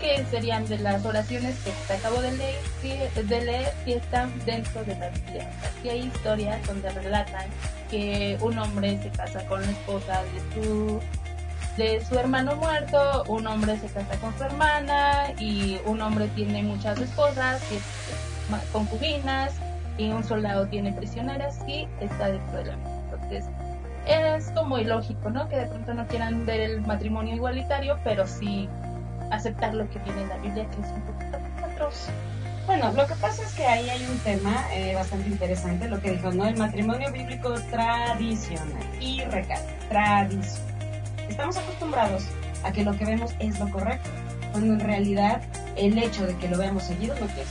que serían de las oraciones que te acabo de leer, de leer y están dentro de la Biblia. Aquí hay historias donde relatan que un hombre se casa con la esposa de su de su hermano muerto, un hombre se casa con su hermana y un hombre tiene muchas esposas y concubinas y un soldado tiene prisioneras y está dentro de la Entonces es como ilógico, ¿no? Que de pronto no quieran ver el matrimonio igualitario, pero sí aceptar lo que viene en la Biblia, que es un poquito atroz. Bueno, lo que pasa es que ahí hay un tema eh, bastante interesante, lo que dijo, ¿no? El matrimonio bíblico tradicional y recalca, tradición. Estamos acostumbrados a que lo que vemos es lo correcto, cuando en realidad el hecho de que lo veamos seguido no quiere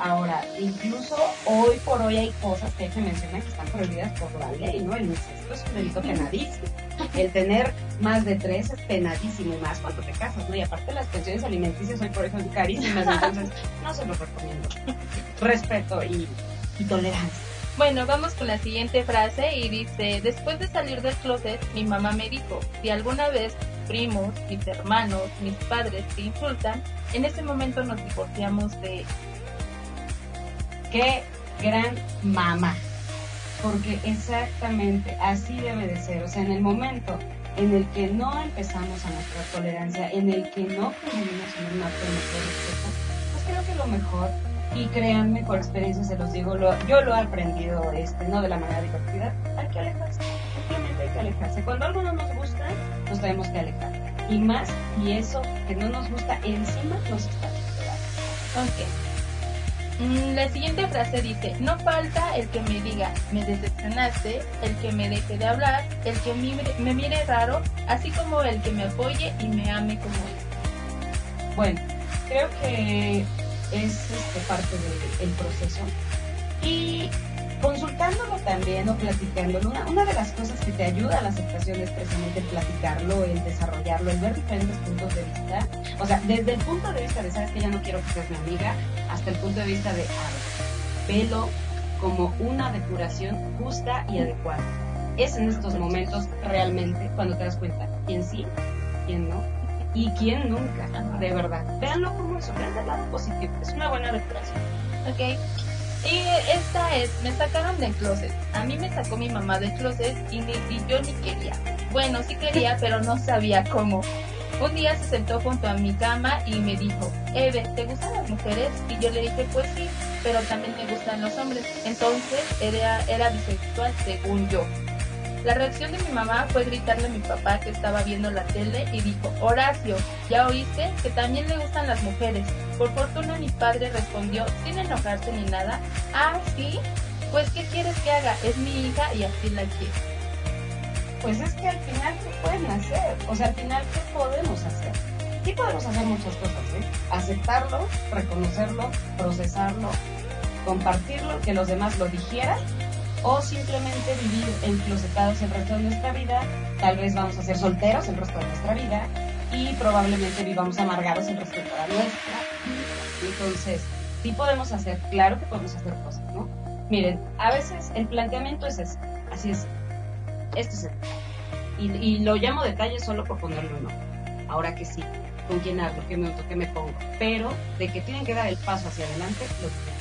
Ahora, incluso hoy por hoy hay cosas que hay que mencionar que están prohibidas por la ley, ¿no? El incesto es un delito penadísimo. El tener más de tres es penadísimo y más cuando te casas, ¿no? Y aparte las pensiones alimenticias hoy por ejemplo carísimas, entonces no se lo recomiendo. Respeto y, y tolerancia. Bueno, vamos con la siguiente frase y dice, después de salir del closet, mi mamá me dijo, si alguna vez primos, mis hermanos, mis padres te insultan, en ese momento nos divorciamos de qué gran mamá. Porque exactamente así debe de ser. O sea, en el momento en el que no empezamos a mostrar tolerancia, en el que no en un acto de respeto, pues creo que lo mejor, y créanme por experiencia se los digo, yo lo he aprendido este, no de la manera divertida, hay que alejarse, simplemente hay que alejarse. Cuando algo no nos gusta, nos tenemos que alejar. Y más, y eso que no nos gusta encima nos está Ok. Mm, la siguiente frase dice, no falta el que me diga, me decepcionaste, el que me deje de hablar, el que me, mire raro, así como el que me apoye y me ame como es. Bueno, creo que es este, parte del proceso. Y consultándolo también o platicándolo, una, una, de las cosas que te ayuda a la aceptación es precisamente platicarlo, el desarrollarlo, el ver diferentes puntos de vista. O sea, desde el punto de vista de, sabes que ya no quiero que seas mi amiga, hasta el punto de vista de, a velo como una depuración justa y adecuada. Es en estos momentos realmente cuando te das cuenta quién sí, quién no y quién nunca, de verdad. Véanlo como eso, vean del lado positivo, es una buena depuración. Ok. Y esta es, me sacaron del closet. A mí me sacó mi mamá del closet y, ni, yo ni quería. Bueno, sí quería, (laughs) pero no sabía cómo. Un día se sentó junto a mi cama y me dijo, Eve, ¿te gustan las mujeres? Y yo le dije, pues sí, pero también me gustan los hombres. Entonces era, era bisexual según yo. La reacción de mi mamá fue gritarle a mi papá que estaba viendo la tele y dijo, Horacio, ¿ya oíste? Que también le gustan las mujeres. Por fortuna mi padre respondió, sin enojarse ni nada, ah, sí, pues ¿qué quieres que haga? Es mi hija y así la quiero. Pues es que al final, ¿qué pueden hacer? O sea, al final, ¿qué podemos hacer? Sí podemos hacer muchas cosas, ¿eh? Aceptarlo, reconocerlo, procesarlo, compartirlo, que los demás lo digieran o simplemente vivir enclosetados el resto de nuestra vida. Tal vez vamos a ser solteros el resto de nuestra vida y probablemente vivamos amargados el resto de la nuestra. Entonces, sí podemos hacer, claro que podemos hacer cosas, ¿no? Miren, a veces el planteamiento es ese, así es, este es el. Y, lo llamo detalle solo por ponerlo en nombre. Ahora que sí, con quién hablo, qué me qué me pongo, pero de que tienen que dar el paso hacia adelante, lo tienen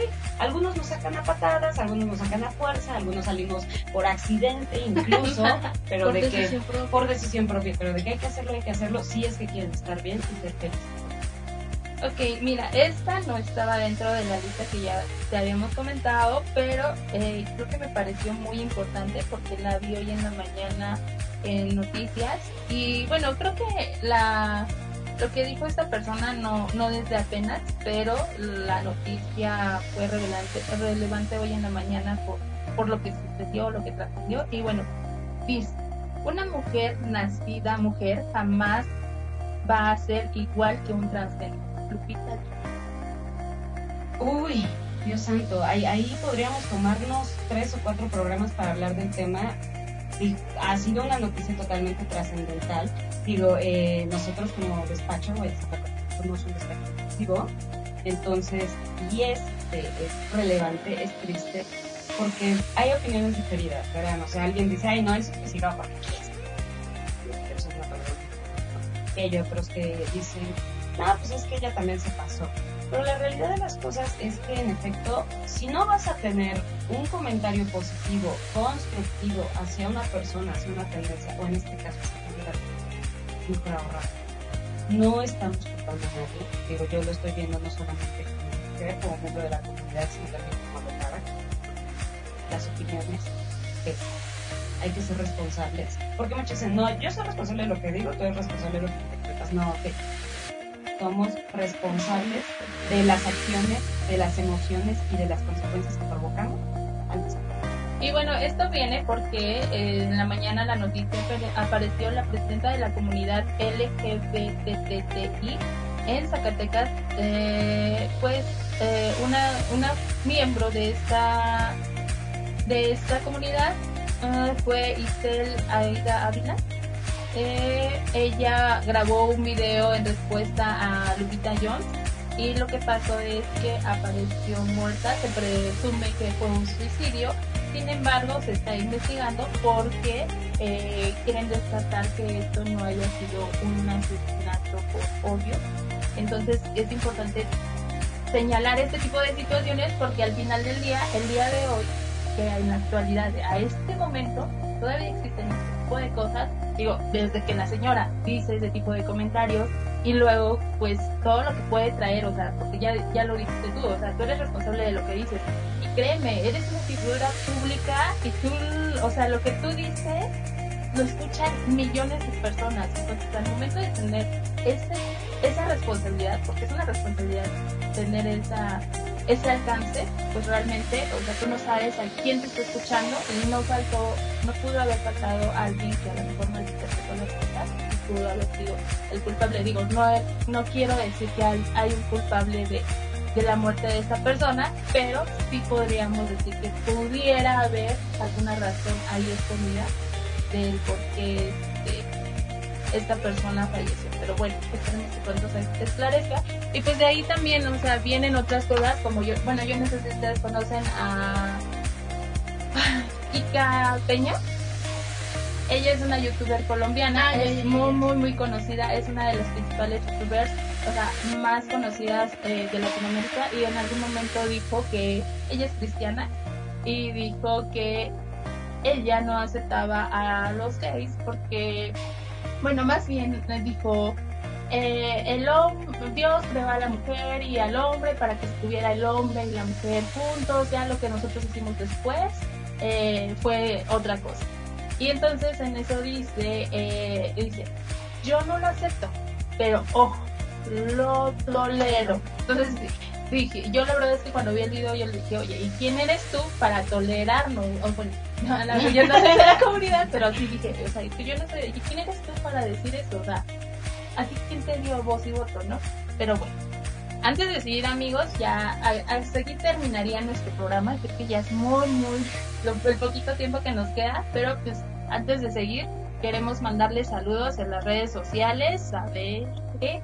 Sí, algunos nos sacan a patadas, algunos nos sacan a fuerza, algunos salimos por accidente incluso, (laughs) pero Por de que propia. por decisión propia, pero de que hay que hacerlo, hay que hacerlo, si es que quieren estar bien y ser felices. Ok, mira, esta no estaba dentro de la lista que ya te habíamos comentado, pero eh, creo que me pareció muy importante porque la vi hoy en la mañana en noticias y bueno, creo que la lo que dijo esta persona no no desde apenas, pero la noticia fue relevante, relevante hoy en la mañana por, por lo que sucedió, lo que trascendió y bueno, dice, una mujer nacida mujer jamás va a ser igual que un transgénero. Lupita Uy, Dios santo, ahí, ahí podríamos tomarnos tres o cuatro programas para hablar del tema. Y ha sido una noticia totalmente trascendental. Digo, eh, nosotros como despacho, somos un despacho entonces, y es, eh, es relevante, es triste, porque hay opiniones diferidas, ¿verdad? O sea, alguien dice, ay, no, es va porque es. Una palabra. Hay otros que dicen, no, pues es que ella también se pasó. Pero la realidad de las cosas es que, en efecto, si no vas a tener un comentario positivo, constructivo hacia una persona, hacia una tendencia, o en este caso, No estamos culpando a. Digo, yo lo estoy viendo no solamente como mujer, como miembro de la comunidad, sino también como abogada. Las opiniones es, hay que ser responsables. Porque muchos dicen, no, yo soy responsable de lo que digo, tú eres responsable de lo que interpretas. No, somos responsables de las acciones, de las emociones y de las consecuencias que provocamos. Y bueno, esto viene porque eh, en la mañana la noticia apare- apareció la presidenta de la comunidad LGBTTI en Zacatecas, eh, pues eh, una, una miembro de esta, de esta comunidad eh, fue Isel Aida Ávila. Eh, ella grabó un video en respuesta a Lupita Jones y lo que pasó es que apareció muerta, se presume que fue un suicidio, sin embargo se está investigando porque eh, quieren descartar que esto no haya sido un asesinato por odio. Entonces es importante señalar este tipo de situaciones porque al final del día, el día de hoy, que en la actualidad, a este momento, todavía existen este tipo de cosas, digo, desde que la señora dice ese tipo de comentarios y luego pues todo lo que puede traer, o sea, porque ya, ya lo dijiste tú, o sea, tú eres responsable de lo que dices. Y créeme, eres una figura pública y tú, o sea, lo que tú dices lo escuchan millones de personas. Entonces, al momento de tener ese, esa responsabilidad, porque es una responsabilidad tener esa, ese alcance, pues realmente, o sea, tú no sabes a quién te está escuchando y no faltó, no pudo haber faltado alguien que a lo mejor malinterpretó las cosas y pudo haber sido el culpable. Digo, no, no quiero decir que hay, un culpable de, de la muerte de esta persona, pero sí podríamos decir que pudiera haber alguna razón ahí escondida del por qué este, esta persona falleció. Pero bueno, esperemos que pronto se esclarezca. Y pues de ahí también, o sea, vienen otras cosas, como yo, bueno, yo no sé si ustedes conocen a (sighs) Kika Peña. Ella es una youtuber colombiana, Ah, es muy, muy, muy conocida, es una de las principales youtubers, o sea, más conocidas eh, de Latinoamérica y en algún momento dijo que ella es cristiana y dijo que ella no aceptaba a los gays porque bueno, más bien dijo, eh, el Dios creó a la mujer y al hombre para que estuviera el hombre y la mujer juntos, ya lo que nosotros hicimos después eh, fue otra cosa. Y entonces en eso dice, eh, dice, yo no lo acepto, pero ojo, lo tolero. Entonces dije, yo la verdad es que cuando vi el video yo le dije, oye, ¿y quién eres tú para tolerarnos? O, bueno, (laughs) no, la, yo no soy de la comunidad, pero sí dije, o sea, yo no soy, ¿y quién eres tú para decir eso? O sea, así quién te dio voz y voto, ¿no? Pero bueno, antes de seguir amigos, ya hasta aquí terminaría nuestro programa, creo que ya es muy, muy, lo, el poquito tiempo que nos queda, pero pues antes de seguir, queremos mandarles saludos en las redes sociales, a ver qué.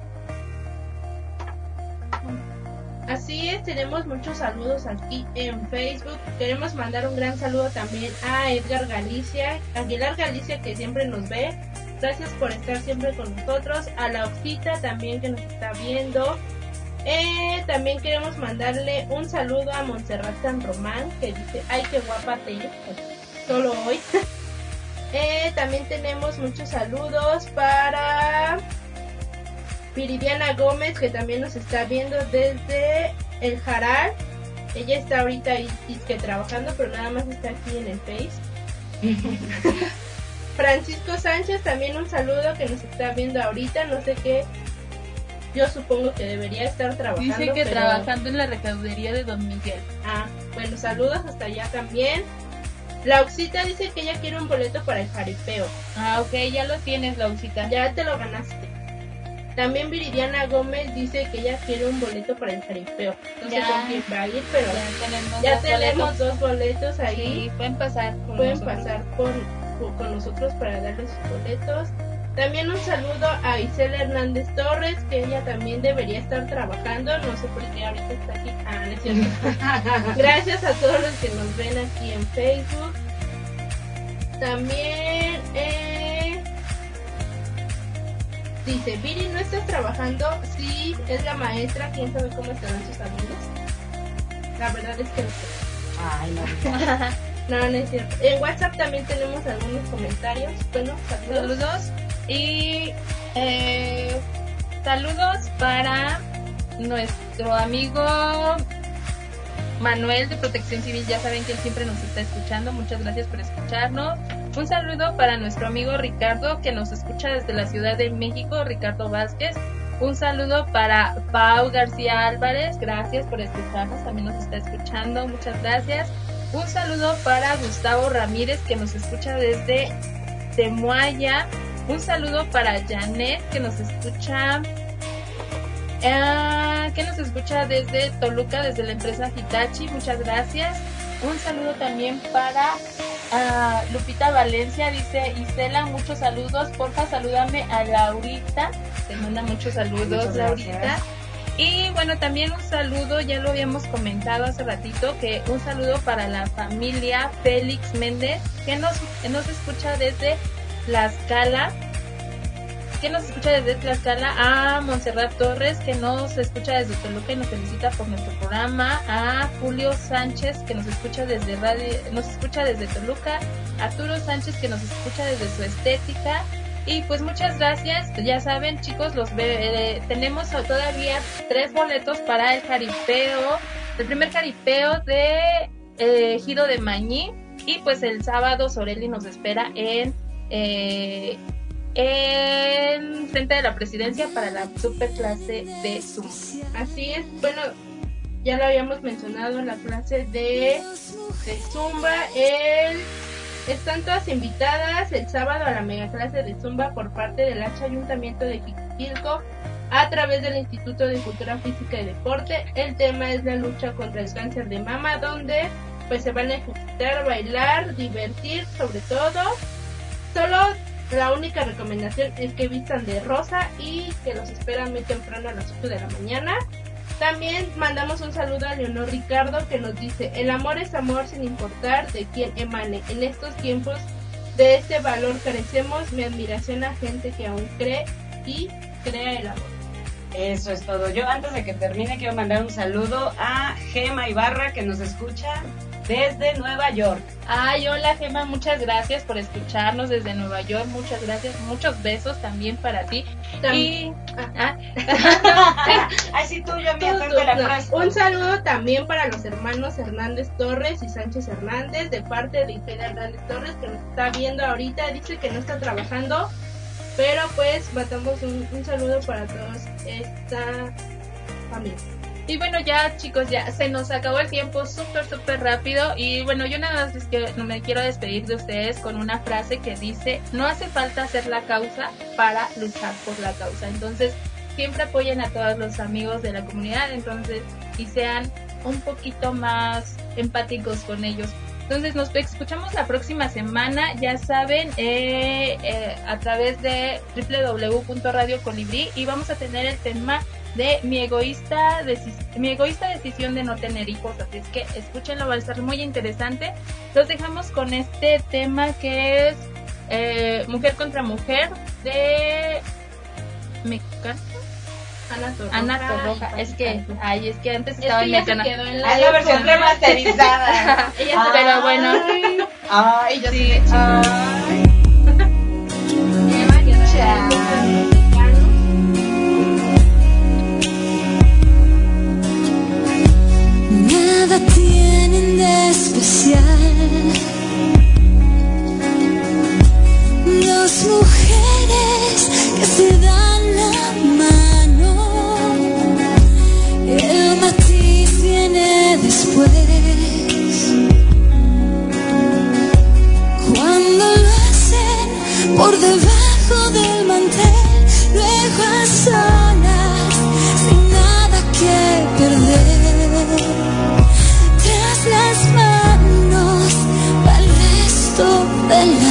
Así es, tenemos muchos saludos aquí en Facebook. Queremos mandar un gran saludo también a Edgar Galicia, Aguilar Galicia que siempre nos ve. Gracias por estar siempre con nosotros. A la Oxita también que nos está viendo. Eh, también queremos mandarle un saludo a Montserrat San Román que dice, ay, qué guapa te solo hoy. (laughs) eh, también tenemos muchos saludos para Viridiana Gómez que también nos está viendo desde el Jaral. Ella está ahorita que trabajando, pero nada más está aquí en el Face. (laughs) Francisco Sánchez, también un saludo que nos está viendo ahorita, no sé qué. Yo supongo que debería estar trabajando. Dice que pero- trabajando en la recaudería de Don Miguel. Ah, bueno, saludos hasta allá también. La Oxita dice que ella quiere un boleto para el jaripeo. Ah, ok, ya lo tienes, Lausita. Ya te lo ganaste. También Viridiana Gómez dice que ella quiere un boleto para el jaripeo. No sé Ya. con quién va a ir, pero Ya tenemos, ya dos tenemos boletos. dos boletos ahí. Sí, pueden pasar. con Pueden nosotros. pasar con, con- con nosotros para darles sus boletos. También un saludo a Isela Hernández Torres, que ella también debería estar trabajando. No sé por qué ahorita está aquí. Ah, no es cierto. (laughs) Gracias a todos los que nos ven aquí en Facebook. También eh, dice, Viri, ¿no estás trabajando? Sí, es la maestra, quién sabe cómo estarán sus alumnos. La verdad es que no sé. Ay, no. (laughs) No, no es cierto. En WhatsApp también tenemos algunos comentarios. Bueno, saludos. Saludos. Y eh, saludos para nuestro amigo Manuel de Protección Civil. Ya saben que él siempre nos está escuchando. Muchas gracias por escucharnos. Un saludo para nuestro amigo Ricardo que nos escucha desde la Ciudad de México, Ricardo Vázquez. Un saludo para Pau García Álvarez. Gracias por escucharnos. También nos está escuchando. Muchas gracias. Un saludo para Gustavo Ramírez que nos escucha desde Temuaya. Un saludo para Janet que nos escucha eh, que nos escucha desde Toluca, desde la empresa Hitachi. Muchas gracias. Un saludo también para ah, Lupita Valencia. Dice Isela, muchos saludos. Porfa, salúdame a Laurita. Te manda muchos saludos. Laurita. Y bueno, también un saludo, ya lo habíamos comentado hace ratito, que un saludo para la familia Félix Méndez, que nos, que nos escucha desde Tlaxcala, que nos escucha desde Tlaxcala, a Montserrat Torres, que nos escucha desde Toluca y nos felicita por nuestro programa, a Julio Sánchez, que nos escucha desde radio, nos escucha desde Toluca, a Arturo Sánchez, que nos escucha desde su estética, y pues muchas gracias. Ya saben, chicos, los eh, tenemos todavía tres boletos para el jaripeo, el primer jaripeo de eh, Giro de Mañí. Y pues el sábado Sorelli nos espera en, eh, en frente de la presidencia para la super clase de Zoom. Así es, bueno, ya lo habíamos mencionado en la clase de, de Zumba. El, están todas invitadas el sábado a la mega clase de Zumba por parte del H Ayuntamiento de Jiquilco a través del Instituto de Cultura Física y Deporte. El tema es la lucha contra el cáncer de mama, donde pues se van a ejecutar, bailar, divertir, sobre todo. Solo la única recomendación es que vistan de rosa y que los esperan muy temprano a las 8 de la mañana. También mandamos un saludo a Leonor Ricardo que nos dice, el amor es amor sin importar de quién emane. En estos tiempos de este valor carecemos mi admiración a gente que aún cree y crea el amor. Eso es todo. Yo antes de que termine quiero mandar un saludo a Gema Ibarra que nos escucha desde Nueva York. Ay, hola Gema, muchas gracias por escucharnos desde Nueva York, muchas gracias, muchos besos también para ti. Y ah, (laughs) Ay, sí, tú, yo Tú, tú, la no. Un saludo también para los hermanos Hernández Torres y Sánchez Hernández de parte de Ifeda Hernández Torres que nos está viendo ahorita. Dice que no está trabajando, pero pues mandamos un, un saludo para todos esta familia. Y bueno, ya chicos, ya se nos acabó el tiempo súper, súper rápido. Y bueno, yo nada más es me quiero despedir de ustedes con una frase que dice, no hace falta hacer la causa para luchar por la causa. Entonces, siempre apoyen a todos los amigos de la comunidad, entonces, y sean un poquito más empáticos con ellos. Entonces nos escuchamos la próxima semana, ya saben, eh, eh, a través de www.radio colibrí y vamos a tener el tema de mi egoísta, mi egoísta decisión de no tener hijos. Así es que escúchenlo, va a estar muy interesante. Los dejamos con este tema que es eh, Mujer contra Mujer de Mexicano. Ana Torroja. Es que, ay, es que antes estaba es que mexicana. Se en la, ah, es versión remasterizada. (laughs) Ella pero bueno. Ay, yo sí. ay. nada tienen de especial. Dos mujeres que se dan la mano. El matiz viene después. Cuando lo hacen por debajo del mantel, luego hacen. resto del